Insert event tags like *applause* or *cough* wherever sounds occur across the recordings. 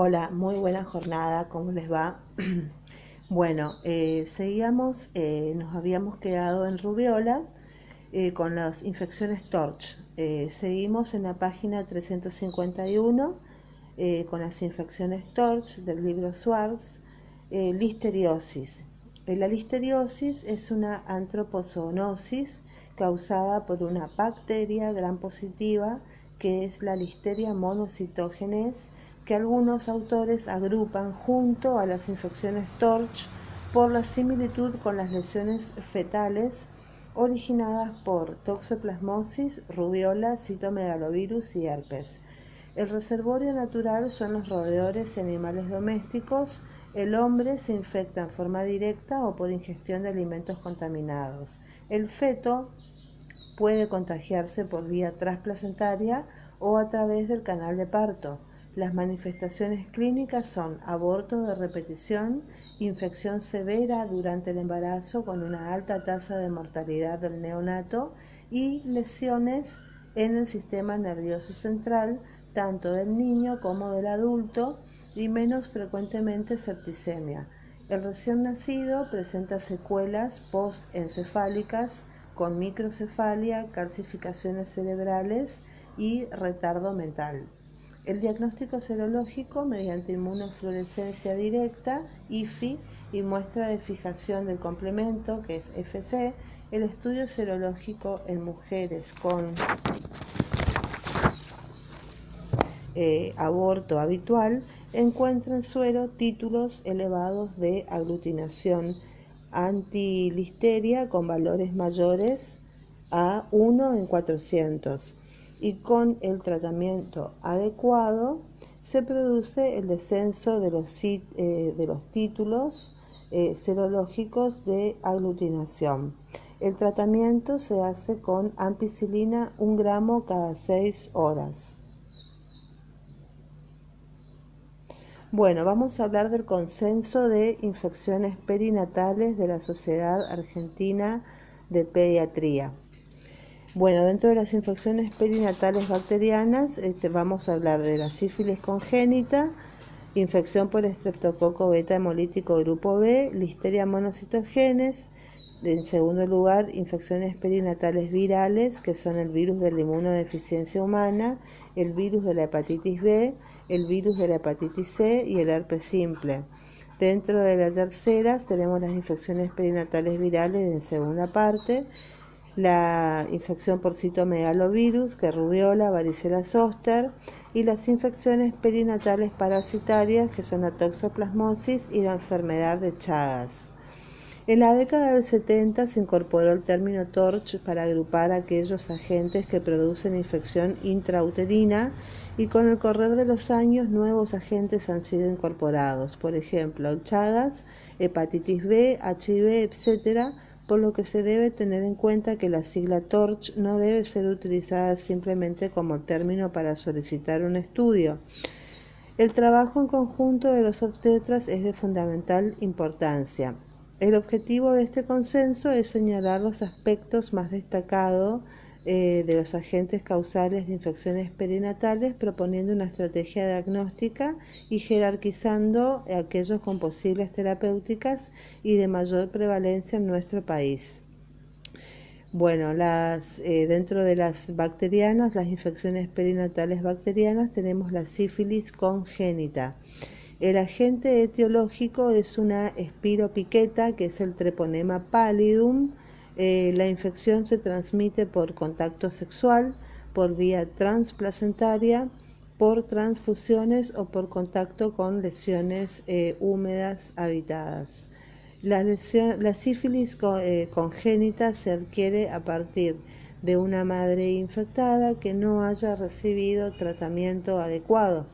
Hola, muy buena jornada, ¿cómo les va? *clears throat* bueno, eh, seguíamos, eh, nos habíamos quedado en rubiola eh, con las infecciones TORCH. seguimos en la página 351 con las infecciones TORCH del libro Swartz, listeriosis. La listeriosis es una antropozoonosis causada por una bacteria gran positiva que es la Listeria monocytogenes que algunos autores agrupan junto a las infecciones TORCH por la similitud con las lesiones fetales originadas por toxoplasmosis, rubiola, citomegalovirus y herpes. El reservorio natural son los roedores y animales domésticos. El hombre se infecta en forma directa o por ingestión de alimentos contaminados. El feto puede contagiarse por vía transplacentaria o a través del canal de parto. Las manifestaciones clínicas son aborto de repetición, infección severa durante el embarazo con una alta tasa de mortalidad del neonato y lesiones en el sistema nervioso central, tanto del niño como del adulto, y menos frecuentemente septicemia. El recién nacido presenta secuelas postencefálicas con microcefalia, calcificaciones cerebrales y retardo mental. El diagnóstico serológico mediante inmunofluorescencia directa, IFI, y muestra de fijación del complemento, que es FC, el estudio serológico en mujeres con eh, aborto habitual encuentra en suero títulos elevados de aglutinación antilisteria con valores mayores a 1 en 400 y con el tratamiento adecuado se produce el descenso de los, eh, de los títulos eh, serológicos de aglutinación. El tratamiento se hace con ampicilina un gramo cada seis horas. Bueno, vamos a hablar del consenso de infecciones perinatales de la Sociedad Argentina de Pediatría. Bueno, dentro de las infecciones perinatales bacterianas este, vamos a hablar de la sífilis congénita, infección por estreptococo beta hemolítico grupo B, listeria monocitogenes, en segundo lugar, infecciones perinatales virales, que son el virus de la inmunodeficiencia humana, el virus de la hepatitis B, el virus de la hepatitis C y el herpes simple. Dentro de las terceras tenemos las infecciones perinatales virales en segunda parte, la infección por citomegalovirus, que rubiola, varicela zoster, y las infecciones perinatales parasitarias, que son la toxoplasmosis y la enfermedad de Chagas. En la década del 70 se incorporó el término TORCH para agrupar aquellos agentes que producen infección intrauterina y con el correr de los años nuevos agentes han sido incorporados, por ejemplo, Chagas, hepatitis B, HIV, etc., por lo que se debe tener en cuenta que la sigla TORCH no debe ser utilizada simplemente como término para solicitar un estudio. El trabajo en conjunto de los obstetras es de fundamental importancia. El objetivo de este consenso es señalar los aspectos más destacados eh, de los agentes causales de infecciones perinatales, proponiendo una estrategia diagnóstica y jerarquizando aquellos con posibles terapéuticas y de mayor prevalencia en nuestro país. Bueno, las, eh, dentro de las bacterianas, las infecciones perinatales bacterianas, tenemos la sífilis congénita. El agente etiológico es una espiropiqueta, que es el treponema pallidum, eh, la infección se transmite por contacto sexual, por vía transplacentaria, por transfusiones o por contacto con lesiones eh, húmedas habitadas. La, sífilis eh, congénita se adquiere a partir de una madre infectada que no haya recibido tratamiento adecuado.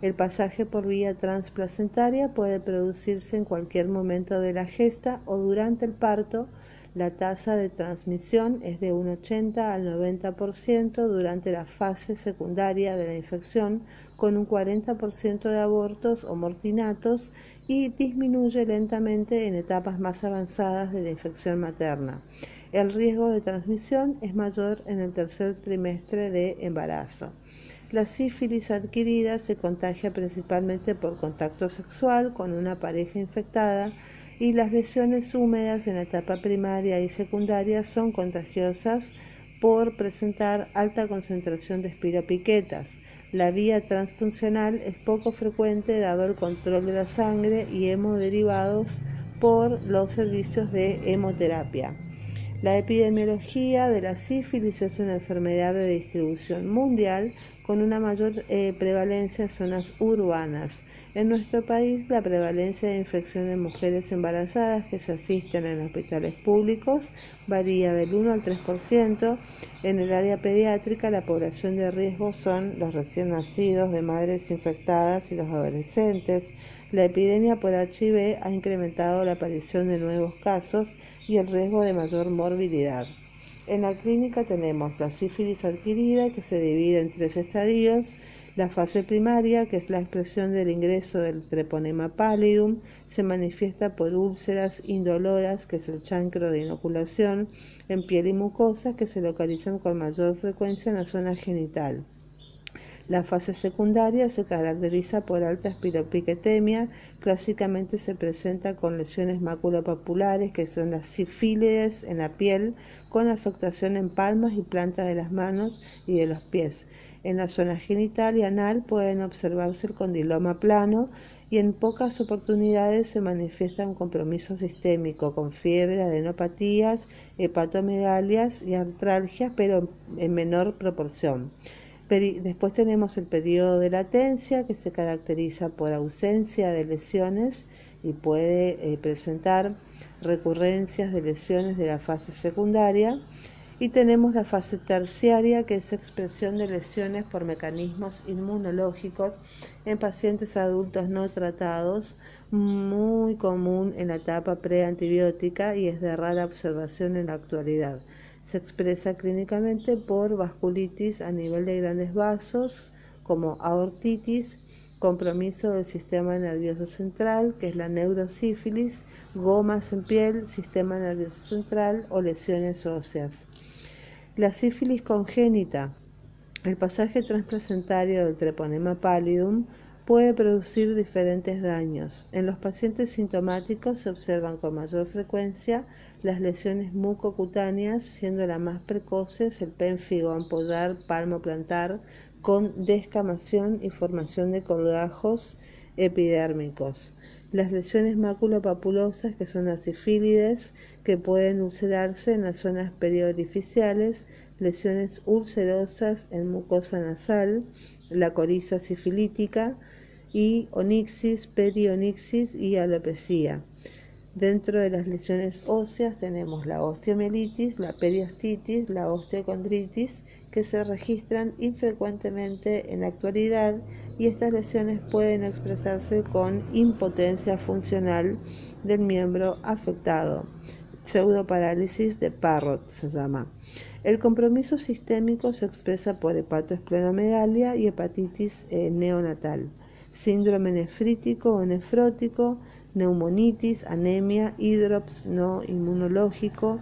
El pasaje por vía transplacentaria puede producirse en cualquier momento de la gesta o durante el parto la tasa de transmisión es de un 80 al 90% durante la fase secundaria de la infección, con un 40% de abortos o mortinatos y disminuye lentamente en etapas más avanzadas de la infección materna. El riesgo de transmisión es mayor en el tercer trimestre de embarazo. La sífilis adquirida se contagia principalmente por contacto sexual con una pareja infectada y las lesiones húmedas en la etapa primaria y secundaria son contagiosas por presentar alta concentración de espiropiquetas. La vía transfuncional es poco frecuente dado el control de la sangre y hemoderivados por los servicios de hemoterapia. La epidemiología de la sífilis es una enfermedad de distribución mundial con una mayor eh, prevalencia en zonas urbanas. En nuestro país, la prevalencia de infección en mujeres embarazadas que se asisten en hospitales públicos varía del 1 al 3%. En el área pediátrica, la población de riesgo son los recién nacidos de madres infectadas y los adolescentes. La epidemia por HIV ha incrementado la aparición de nuevos casos y el riesgo de mayor morbilidad. En la clínica tenemos la sífilis adquirida que se divide en tres estadios. La fase primaria, que es la expresión del ingreso del treponema pallidum, se manifiesta por úlceras indoloras, que es el chancro de inoculación, en piel y mucosa, que se localizan con mayor frecuencia en la zona genital. La fase secundaria se caracteriza por alta espiropiquetemia, clásicamente se presenta con lesiones maculopapulares, que son las sífilides en la piel, con afectación en palmas y plantas de las manos y de los pies. En la zona genital y anal pueden observarse el condiloma plano y en pocas oportunidades se manifiesta un compromiso sistémico con fiebre, adenopatías, hepatomegalias y artralgias, pero en menor proporción. Después tenemos el periodo de latencia que se caracteriza por ausencia de lesiones y puede eh, presentar recurrencias de lesiones de la fase secundaria. Y tenemos la fase terciaria, que es expresión de lesiones por mecanismos inmunológicos en pacientes adultos no tratados, muy común en la etapa preantibiótica y es de rara observación en la actualidad. Se expresa clínicamente por vasculitis a nivel de grandes vasos, como aortitis, compromiso del sistema nervioso central, que es la neurosífilis, gomas en piel, sistema nervioso central o lesiones óseas. La sífilis congénita. El pasaje transplacentario del treponema pallidum puede producir diferentes daños. En los pacientes sintomáticos se observan con mayor frecuencia las lesiones mucocutáneas, siendo las más precoces el pénfigo ampollar palmo plantar con descamación y formación de colgajos epidérmicos. Las lesiones maculopapulosas, que son las sifílides, que pueden ulcerarse en las zonas periorificiales, lesiones ulcerosas en mucosa nasal, la coriza sifilítica, y onixis, perionixis y alopecia. Dentro de las lesiones óseas tenemos la osteomielitis, la periostitis, la osteocondritis, que se registran infrecuentemente en la actualidad y estas lesiones pueden expresarse con impotencia funcional del miembro afectado. Pseudoparálisis de Parrot se llama. El compromiso sistémico se expresa por hepatoesplenomegalia y hepatitis eh, neonatal síndrome nefrítico o nefrótico, neumonitis, anemia, hidrops no inmunológico,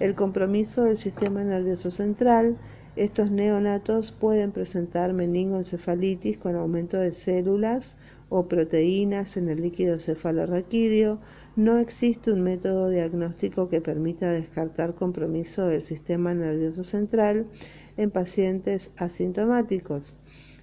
el compromiso del sistema nervioso central. Estos neonatos pueden presentar meningoencefalitis con aumento de células o proteínas en el líquido cefalorraquídeo. No existe un método diagnóstico que permita descartar compromiso del sistema nervioso central en pacientes asintomáticos.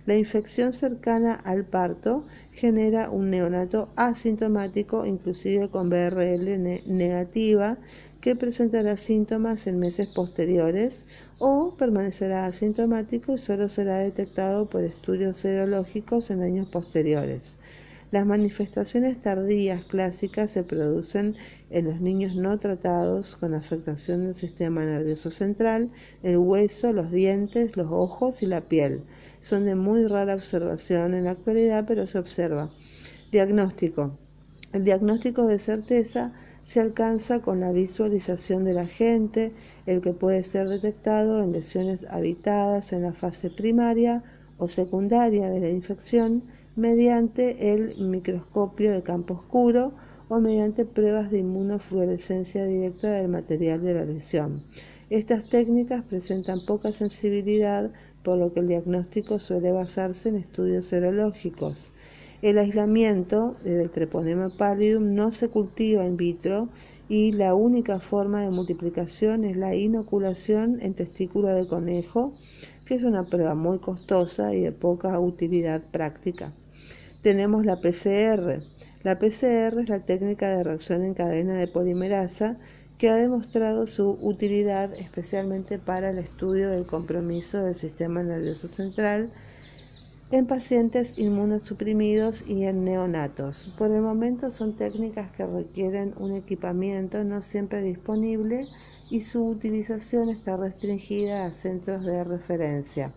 La infección cercana al parto genera un neonato asintomático, inclusive con BRL negativa, que presentará síntomas en meses posteriores o permanecerá asintomático y solo será detectado por estudios serológicos en años posteriores. Las manifestaciones tardías clásicas se producen en los niños no tratados con afectación del sistema nervioso central, el hueso, los dientes, los ojos y la piel son de muy rara observación en la actualidad, pero se observa. Diagnóstico. El diagnóstico de certeza se alcanza con la visualización del agente, el que puede ser detectado en lesiones habitadas en la fase primaria o secundaria de la infección mediante el microscopio de campo oscuro o mediante pruebas de inmunofluorescencia directa del material de la lesión. Estas técnicas presentan poca sensibilidad por lo que el diagnóstico suele basarse en estudios serológicos. El aislamiento del treponema pallidum no se cultiva in vitro y la única forma de multiplicación es la inoculación en testículo de conejo, que es una prueba muy costosa y de poca utilidad práctica. Tenemos la PCR. La PCR es la técnica de reacción en cadena de polimerasa que ha demostrado su utilidad especialmente para el estudio del compromiso del sistema nervioso central en pacientes inmunosuprimidos y en neonatos. Por el momento son técnicas que requieren un equipamiento no siempre disponible y su utilización está restringida a centros de referencia.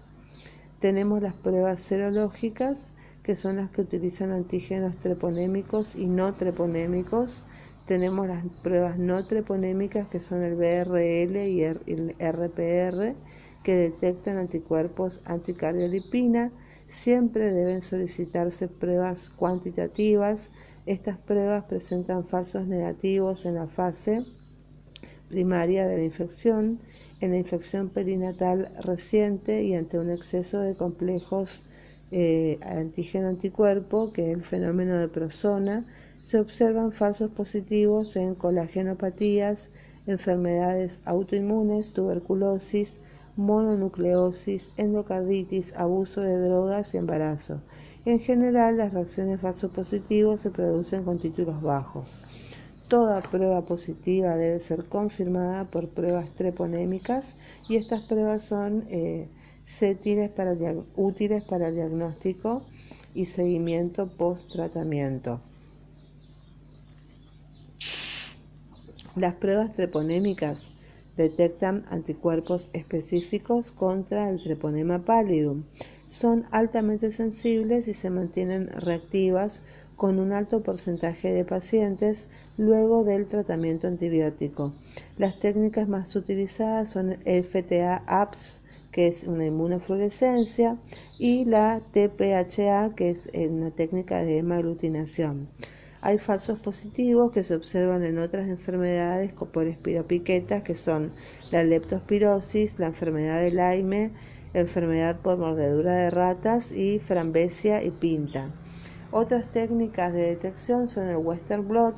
Tenemos las pruebas serológicas, que son las que utilizan antígenos treponémicos y no treponémicos. Tenemos las pruebas no treponémicas, que son el BRL y el RPR, que detectan anticuerpos anticardiolipina Siempre deben solicitarse pruebas cuantitativas. Estas pruebas presentan falsos negativos en la fase primaria de la infección, en la infección perinatal reciente y ante un exceso de complejos eh, antígeno-anticuerpo, que es el fenómeno de prosona, se observan falsos positivos en colagenopatías, enfermedades autoinmunes, tuberculosis, mononucleosis, endocarditis, abuso de drogas y embarazo. En general, las reacciones falso-positivos se producen con títulos bajos. Toda prueba positiva debe ser confirmada por pruebas treponémicas y estas pruebas son eh, útiles para el diagnóstico y seguimiento post-tratamiento. Las pruebas treponémicas detectan anticuerpos específicos contra el treponema pallidum. Son altamente sensibles y se mantienen reactivas con un alto porcentaje de pacientes luego del tratamiento antibiótico. Las técnicas más utilizadas son el FTA-APS, que es una inmunofluorescencia, y la TPHA, que es una técnica de hemaglutinación. Hay falsos positivos que se observan en otras enfermedades por espiropiquetas que son la leptospirosis, la enfermedad de Lyme, enfermedad por mordedura de ratas y frambesia y pinta. Otras técnicas de detección son el Western blot,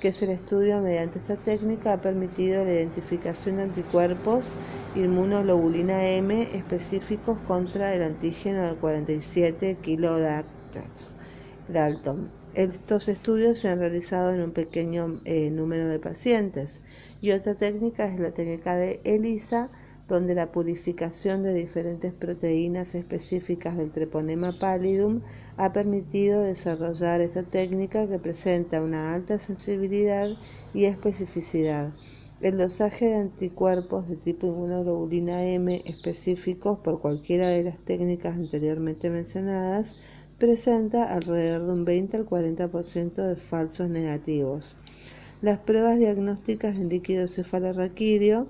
que es el estudio mediante esta técnica ha permitido la identificación de anticuerpos inmunoglobulina M específicos contra el antígeno de 47 kilodaltons. Dalton. Estos estudios se han realizado en un pequeño eh, número de pacientes y otra técnica es la técnica de ELISA, donde la purificación de diferentes proteínas específicas del treponema pallidum ha permitido desarrollar esta técnica que presenta una alta sensibilidad y especificidad. El dosaje de anticuerpos de tipo inmunoglobulina M específicos por cualquiera de las técnicas anteriormente mencionadas presenta alrededor de un 20 al 40% de falsos negativos. Las pruebas diagnósticas en líquido cefalorraquídeo,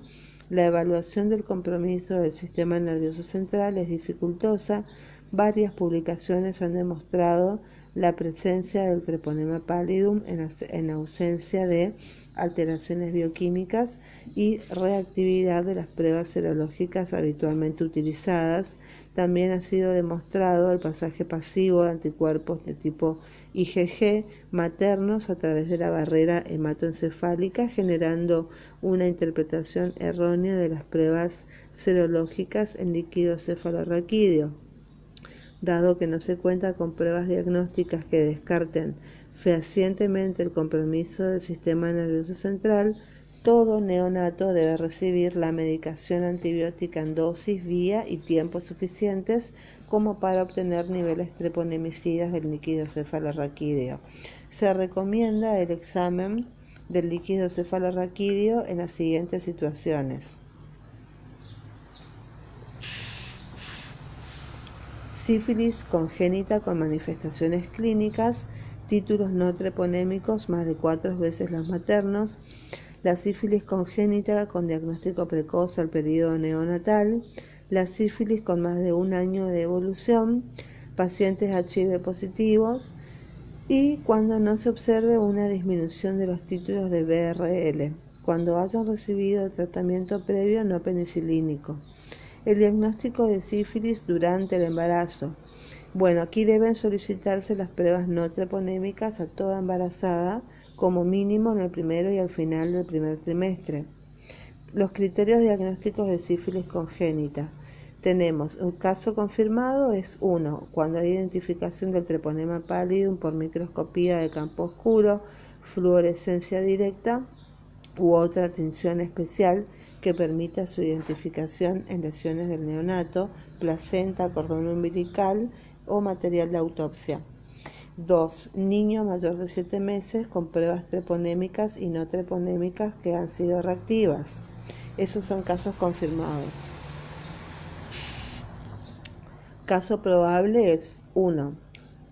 la evaluación del compromiso del sistema nervioso central es dificultosa. Varias publicaciones han demostrado la presencia del treponema pallidum en ausencia de alteraciones bioquímicas y reactividad de las pruebas serológicas habitualmente utilizadas también ha sido demostrado el pasaje pasivo de anticuerpos de tipo IgG maternos a través de la barrera hematoencefálica, generando una interpretación errónea de las pruebas serológicas en líquido cefalorraquídeo. Dado que no se cuenta con pruebas diagnósticas que descarten fehacientemente el compromiso del sistema nervioso central, todo neonato debe recibir la medicación antibiótica en dosis, vía y tiempos suficientes como para obtener niveles treponemicidas del líquido cefalorraquídeo. Se recomienda el examen del líquido cefalorraquídeo en las siguientes situaciones. Sífilis congénita con manifestaciones clínicas, títulos no treponémicos más de cuatro veces los maternos, la sífilis congénita con diagnóstico precoz al periodo neonatal, la sífilis con más de un año de evolución, pacientes HIV positivos y cuando no se observe una disminución de los títulos de BRL, cuando hayan recibido tratamiento previo no penicilínico. El diagnóstico de sífilis durante el embarazo. Bueno, aquí deben solicitarse las pruebas no treponémicas a toda embarazada como mínimo en el primero y al final del primer trimestre. Los criterios diagnósticos de sífilis congénita. Tenemos un caso confirmado es uno, cuando hay identificación del treponema pálido por microscopía de campo oscuro, fluorescencia directa u otra tinción especial que permita su identificación en lesiones del neonato, placenta, cordón umbilical o material de autopsia. 2. Niño mayor de 7 meses con pruebas treponémicas y no treponémicas que han sido reactivas. Esos son casos confirmados. Caso probable es 1.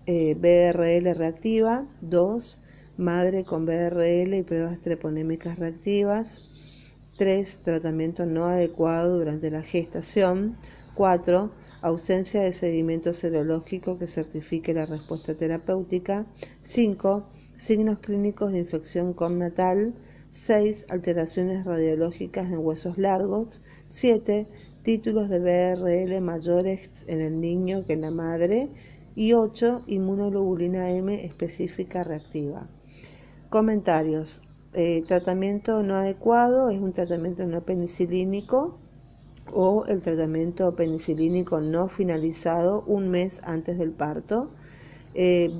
Eh, BRL reactiva, 2. Madre con BRL y pruebas treponémicas reactivas, 3. Tratamiento no adecuado durante la gestación, 4. Ausencia de seguimiento serológico que certifique la respuesta terapéutica, 5. Signos clínicos de infección natal 6. Alteraciones radiológicas en huesos largos. 7. Títulos de BRL mayores en el niño que en la madre. Y 8. Inmunoglobulina M específica reactiva. Comentarios. Eh, tratamiento no adecuado es un tratamiento no penicilínico o el tratamiento penicilínico no finalizado un mes antes del parto. Eh,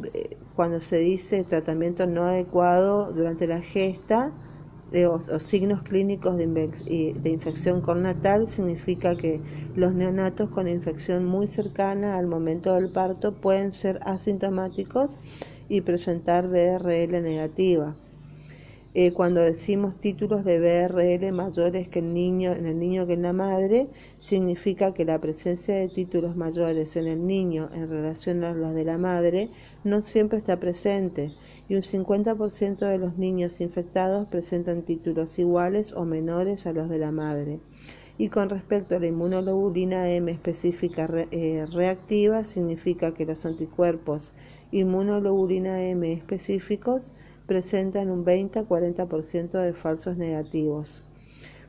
cuando se dice tratamiento no adecuado durante la gesta, o, signos clínicos de, de infección cornatal significa que los neonatos con infección muy cercana al momento del parto pueden ser asintomáticos y presentar BRL negativa. Eh, cuando decimos títulos de BRL mayores que el niño, en el niño que en la madre, significa que la presencia de títulos mayores en el niño en relación a los de la madre no siempre está presente y un 50% de los niños infectados presentan títulos iguales o menores a los de la madre. Y con respecto a la inmunoglobulina M específica eh, reactiva, significa que los anticuerpos inmunoglobulina M específicos presentan un 20-40% de falsos negativos.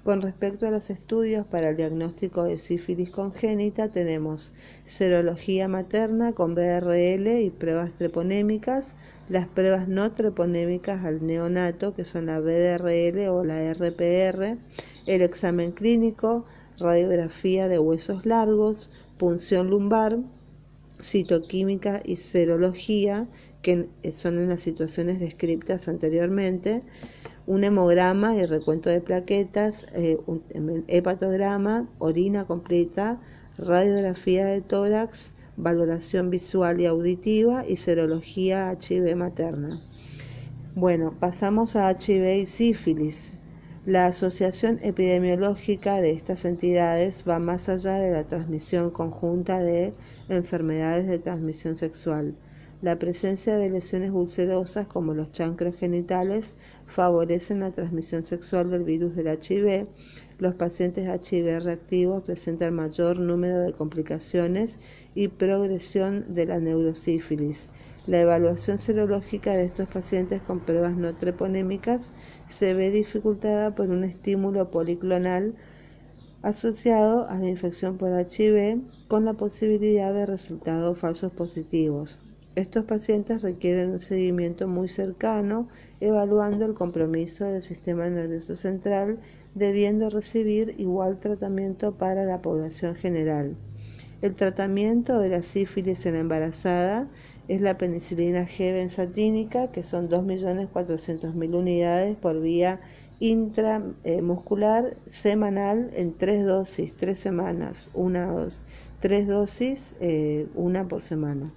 Con respecto a los estudios para el diagnóstico de sífilis congénita, tenemos serología materna con BRL y pruebas treponémicas, las pruebas no treponémicas al neonato, que son la BDRL o la RPR, el examen clínico, radiografía de huesos largos, punción lumbar, citoquímica y serología, que son en las situaciones descritas anteriormente, un hemograma y recuento de plaquetas, eh, un hepatograma, orina completa, radiografía de tórax, valoración visual y auditiva y serología HIV materna. Bueno, pasamos a HIV y sífilis. La asociación epidemiológica de estas entidades va más allá de la transmisión conjunta de enfermedades de transmisión sexual. La presencia de lesiones ulcerosas como los chancros genitales favorecen la transmisión sexual del virus del HIV. Los pacientes HIV reactivos presentan mayor número de complicaciones y progresión de la neurosífilis. La evaluación serológica de estos pacientes con pruebas no treponémicas se ve dificultada por un estímulo policlonal asociado a la infección por HIV con la posibilidad de resultados falsos positivos. Estos pacientes requieren un seguimiento muy cercano, evaluando el compromiso del sistema nervioso central, debiendo recibir igual tratamiento para la población general. El tratamiento de la sífilis en la embarazada es la penicilina G benzatínica, que son 2.400.000 unidades por vía intramuscular semanal en tres dosis, tres semanas, una dos, tres dosis, eh, una por semana.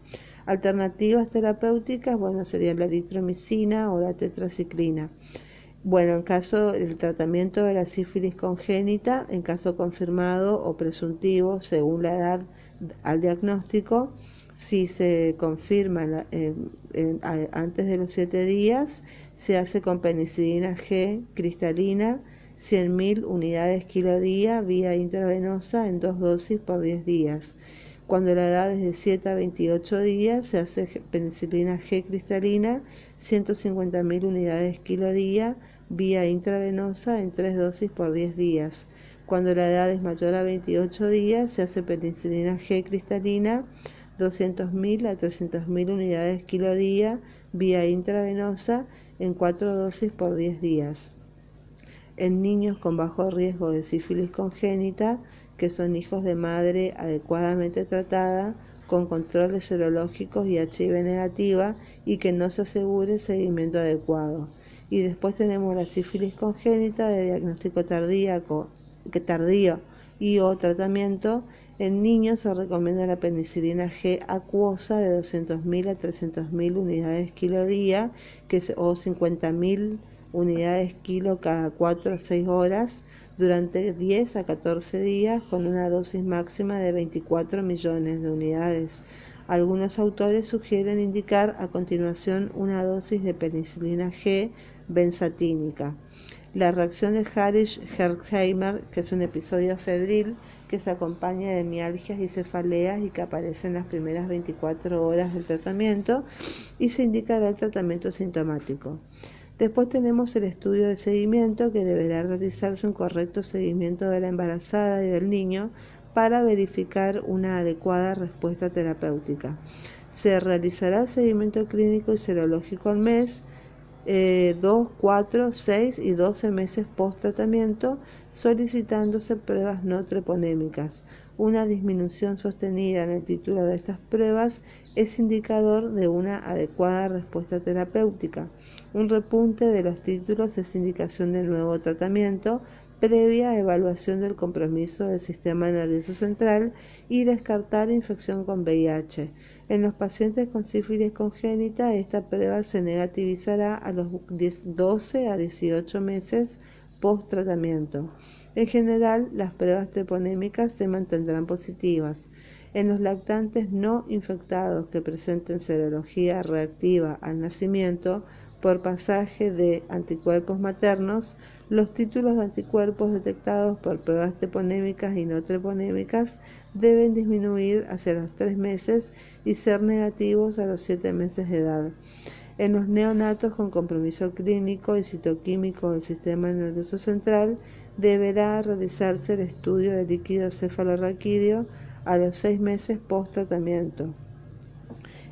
Alternativas terapéuticas, bueno, serían la eritromicina o la tetraciclina. Bueno, en caso del tratamiento de la sífilis congénita, en caso confirmado o presuntivo, según la edad al diagnóstico, si se confirma antes de los 7 días, se hace con penicilina G cristalina, 100.000 unidades kilo día vía intravenosa en dos dosis por 10 días. Cuando la edad es de 7 a 28 días, se hace penicilina G cristalina, 150.000 unidades kilo día, vía intravenosa en 3 dosis por 10 días. Cuando la edad es mayor a 28 días, se hace penicilina G cristalina 200.000 a 300.000 unidades kilo día vía intravenosa en cuatro dosis por 10 días. En niños con bajo riesgo de sífilis congénita, que son hijos de madre adecuadamente tratada, con controles serológicos y HIV negativa y que no se asegure seguimiento adecuado. Y después tenemos la sífilis congénita de diagnóstico tardíaco que tardío y o tratamiento, en niños se recomienda la penicilina G acuosa de 200.000 a 300.000 unidades kilo día que o 50.000 unidades kilo cada 4 a 6 horas durante 10 a 14 días con una dosis máxima de 24 millones de unidades. Algunos autores sugieren indicar a continuación una dosis de penicilina G benzatínica. La reacción de Harish-Hersheimer, que es un episodio febril que se acompaña de mialgias y cefaleas y que aparece en las primeras 24 horas del tratamiento y se indicará el tratamiento sintomático. Después tenemos el estudio de seguimiento que deberá realizarse un correcto seguimiento de la embarazada y del niño para verificar una adecuada respuesta terapéutica. Se realizará el seguimiento clínico y serológico al mes 2, 4, 6 y 12 meses post tratamiento, solicitándose pruebas no treponémicas. Una disminución sostenida en el título de estas pruebas es indicador de una adecuada respuesta terapéutica. Un repunte de los títulos es indicación de nuevo tratamiento previa evaluación del compromiso del sistema nervioso central y descartar infección con VIH. En los pacientes con sífilis congénita, esta prueba se negativizará a los 12 a 18 meses post tratamiento. En general, las pruebas treponémicas se mantendrán positivas. En los lactantes no infectados que presenten serología reactiva al nacimiento por pasaje de anticuerpos maternos, los títulos de anticuerpos detectados por pruebas treponémicas y no treponémicas deben disminuir hacia los tres meses y ser negativos a los siete meses de edad. En los neonatos con compromiso clínico y citoquímico del sistema nervioso central, deberá realizarse el estudio de líquido cefalorraquídeo a los seis meses post tratamiento.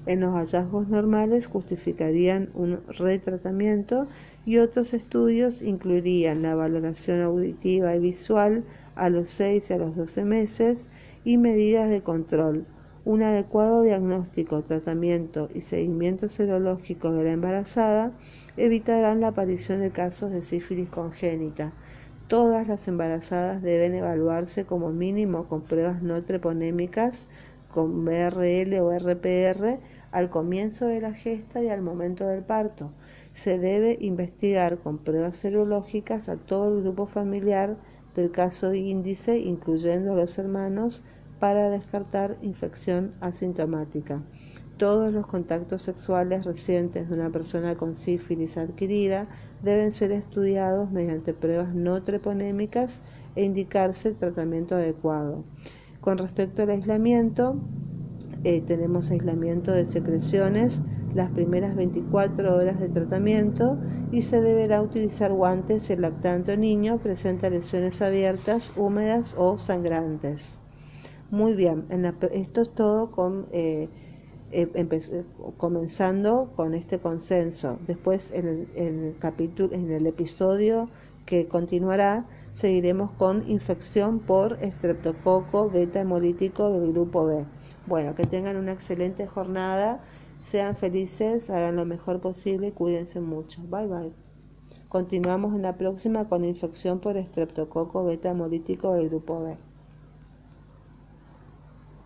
En los hallazgos normales justificarían un retratamiento y otros estudios incluirían la valoración auditiva y visual a los 6 y a los 12 meses y medidas de control. Un adecuado diagnóstico, tratamiento y seguimiento serológico de la embarazada evitarán la aparición de casos de sífilis congénita. Todas las embarazadas deben evaluarse como mínimo con pruebas no treponémicas, con BRL o RPR, al comienzo de la gesta y al momento del parto se debe investigar con pruebas serológicas a todo el grupo familiar del caso índice, incluyendo a los hermanos, para descartar infección asintomática. Todos los contactos sexuales recientes de una persona con sífilis adquirida deben ser estudiados mediante pruebas no treponémicas e indicarse el tratamiento adecuado. Con respecto al aislamiento, eh, tenemos aislamiento de secreciones las primeras 24 horas de tratamiento y se deberá utilizar guantes si el lactante o niño presenta lesiones abiertas, húmedas o sangrantes. Muy bien, esto es todo con, eh, eh, comenzando con este consenso. Después en el, en el capítulo, en el episodio que continuará, seguiremos con infección por estreptococo beta hemolítico del grupo B. Bueno, que tengan una excelente jornada sean felices, hagan lo mejor posible, cuídense mucho. Bye bye. Continuamos en la próxima con infección por estreptococo beta hemolítico del grupo B.